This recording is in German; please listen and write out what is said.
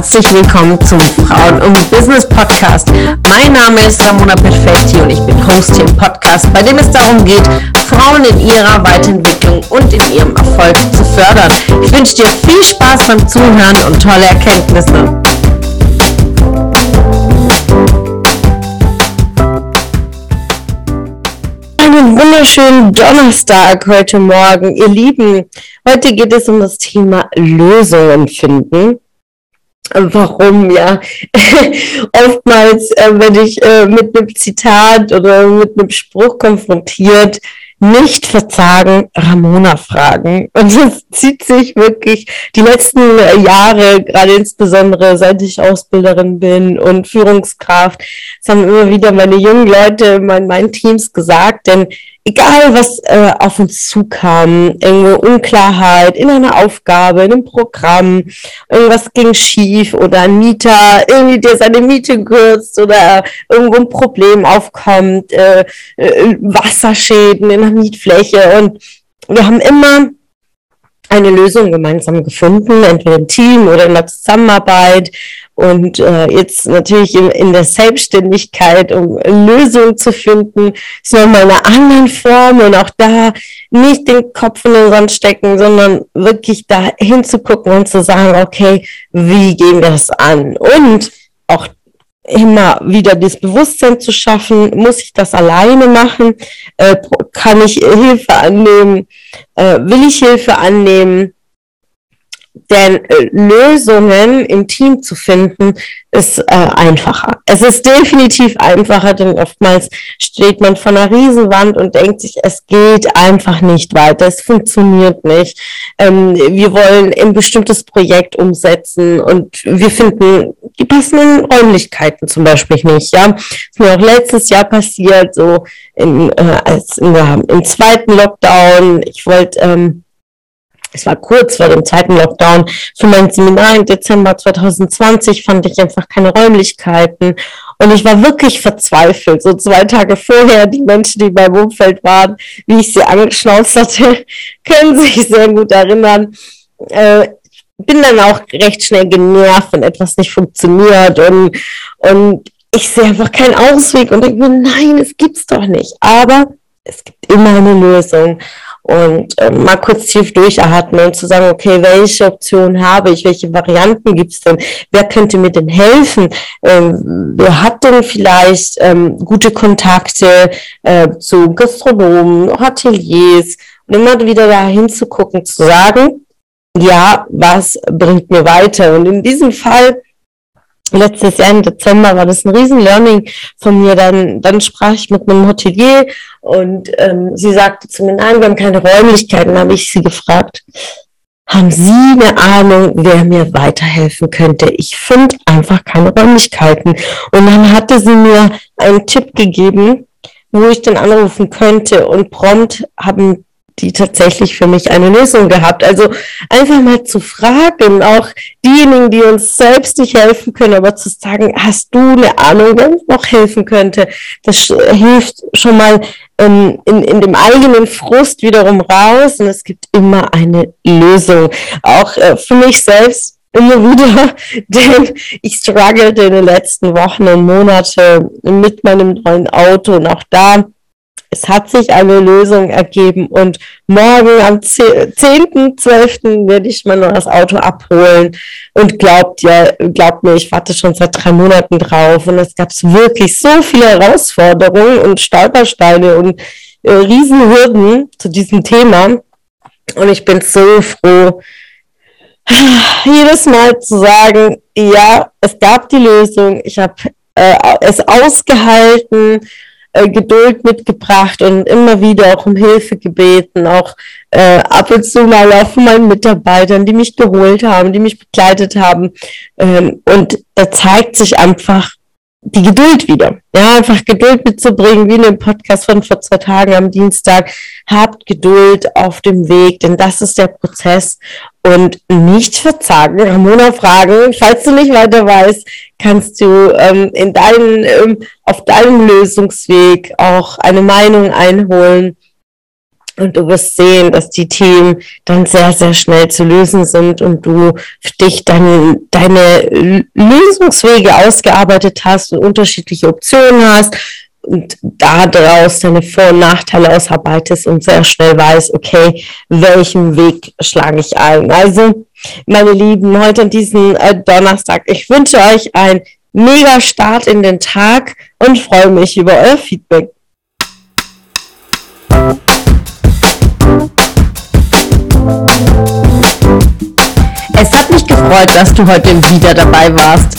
herzlich willkommen zum Frauen und Business Podcast. Mein Name ist Ramona Perfetti und ich bin Host hier im Podcast, bei dem es darum geht, Frauen in ihrer Weiterentwicklung und in ihrem Erfolg zu fördern. Ich wünsche dir viel Spaß beim Zuhören und tolle Erkenntnisse. Einen wunderschönen Donnerstag heute Morgen, ihr Lieben. Heute geht es um das Thema Lösungen finden warum ja? Oftmals äh, wenn ich äh, mit einem Zitat oder mit einem Spruch konfrontiert nicht verzagen, Ramona fragen. Und das zieht sich wirklich die letzten Jahre, gerade insbesondere seit ich Ausbilderin bin und Führungskraft, das haben immer wieder meine jungen Leute in meinen Teams gesagt, denn egal was äh, auf uns zukam, irgendwo Unklarheit in einer Aufgabe, in einem Programm, irgendwas ging schief oder ein Mieter irgendwie der seine Miete kürzt oder irgendwo ein Problem aufkommt, äh, äh, Wasserschäden in der Mietfläche und wir haben immer eine Lösung gemeinsam gefunden, entweder im Team oder in der Zusammenarbeit. Und äh, jetzt natürlich in, in der Selbstständigkeit, um Lösungen zu finden, ist nochmal eine andere Form und auch da nicht den Kopf in den Sand stecken, sondern wirklich da hinzugucken und zu sagen, okay, wie gehen wir das an? Und auch immer wieder das Bewusstsein zu schaffen, muss ich das alleine machen? Äh, kann ich Hilfe annehmen? Äh, will ich Hilfe annehmen? Denn äh, Lösungen im Team zu finden, ist äh, einfacher. Es ist definitiv einfacher, denn oftmals steht man vor einer Riesenwand und denkt sich, es geht einfach nicht weiter, es funktioniert nicht. Ähm, wir wollen ein bestimmtes Projekt umsetzen und wir finden die passenden Räumlichkeiten zum Beispiel nicht. Ja, das ist mir auch letztes Jahr passiert, so in, äh, als in der, im zweiten Lockdown. Ich wollte ähm, es war kurz vor dem zweiten Lockdown, für mein Seminar im Dezember 2020 fand ich einfach keine Räumlichkeiten. Und ich war wirklich verzweifelt. So zwei Tage vorher, die Menschen, die meinem Umfeld waren, wie ich sie angeschnauzt hatte, können sich sehr gut erinnern. Äh, bin dann auch recht schnell genervt, wenn etwas nicht funktioniert und, und ich sehe einfach keinen Ausweg und denke mir, nein, es gibt's doch nicht. Aber es gibt immer eine Lösung und äh, mal kurz tief durchatmen und zu sagen, okay, welche Option habe ich, welche Varianten gibt es denn, wer könnte mir denn helfen, ähm, wer hat denn vielleicht ähm, gute Kontakte äh, zu Gastronomen, Hoteliers? Und immer wieder da hinzugucken, zu sagen, ja, was bringt mir weiter? Und in diesem Fall letztes Jahr im Dezember war das ein riesen Learning von mir. Dann, dann sprach ich mit einem Hotelier und ähm, sie sagte zu mir, nein, wir haben keine Räumlichkeiten. Dann habe ich sie gefragt, haben Sie eine Ahnung, wer mir weiterhelfen könnte? Ich finde einfach keine Räumlichkeiten. Und dann hatte sie mir einen Tipp gegeben, wo ich dann anrufen könnte. Und prompt haben die tatsächlich für mich eine Lösung gehabt. Also einfach mal zu fragen, auch diejenigen, die uns selbst nicht helfen können, aber zu sagen, hast du eine Ahnung, wer uns noch helfen könnte? Das hilft schon mal ähm, in, in dem eigenen Frust wiederum raus und es gibt immer eine Lösung. Auch äh, für mich selbst immer wieder, denn ich struggelte in den letzten Wochen und Monaten mit meinem neuen Auto und auch da es hat sich eine Lösung ergeben und morgen am 10.12. werde ich mal nur das Auto abholen. Und glaubt ja, glaubt mir, ich warte schon seit drei Monaten drauf. Und es gab wirklich so viele Herausforderungen und Stolpersteine und äh, Riesenhürden zu diesem Thema. Und ich bin so froh, jedes Mal zu sagen, ja, es gab die Lösung, ich habe äh, es ausgehalten äh, Geduld mitgebracht und immer wieder auch um Hilfe gebeten, auch äh, ab und zu mal auch von meinen Mitarbeitern, die mich geholt haben, die mich begleitet haben. Ähm, und da zeigt sich einfach die Geduld wieder. Ja, einfach Geduld mitzubringen, wie in dem Podcast von vor zwei Tagen am Dienstag. Habt Geduld auf dem Weg, denn das ist der Prozess. Und nicht verzagen, Ramona fragen, falls du nicht weiter weißt, kannst du ähm, in deinen, ähm, auf deinem Lösungsweg auch eine Meinung einholen? Und du wirst sehen, dass die Themen dann sehr, sehr schnell zu lösen sind und du dich dann deine Lösungswege ausgearbeitet hast und unterschiedliche Optionen hast und daraus deine Vor- und Nachteile ausarbeitest und sehr schnell weißt, okay, welchen Weg schlage ich ein. Also, meine Lieben, heute an diesem äh, Donnerstag, ich wünsche euch einen mega Start in den Tag und freue mich über euer Feedback. Es hat mich gefreut, dass du heute wieder dabei warst.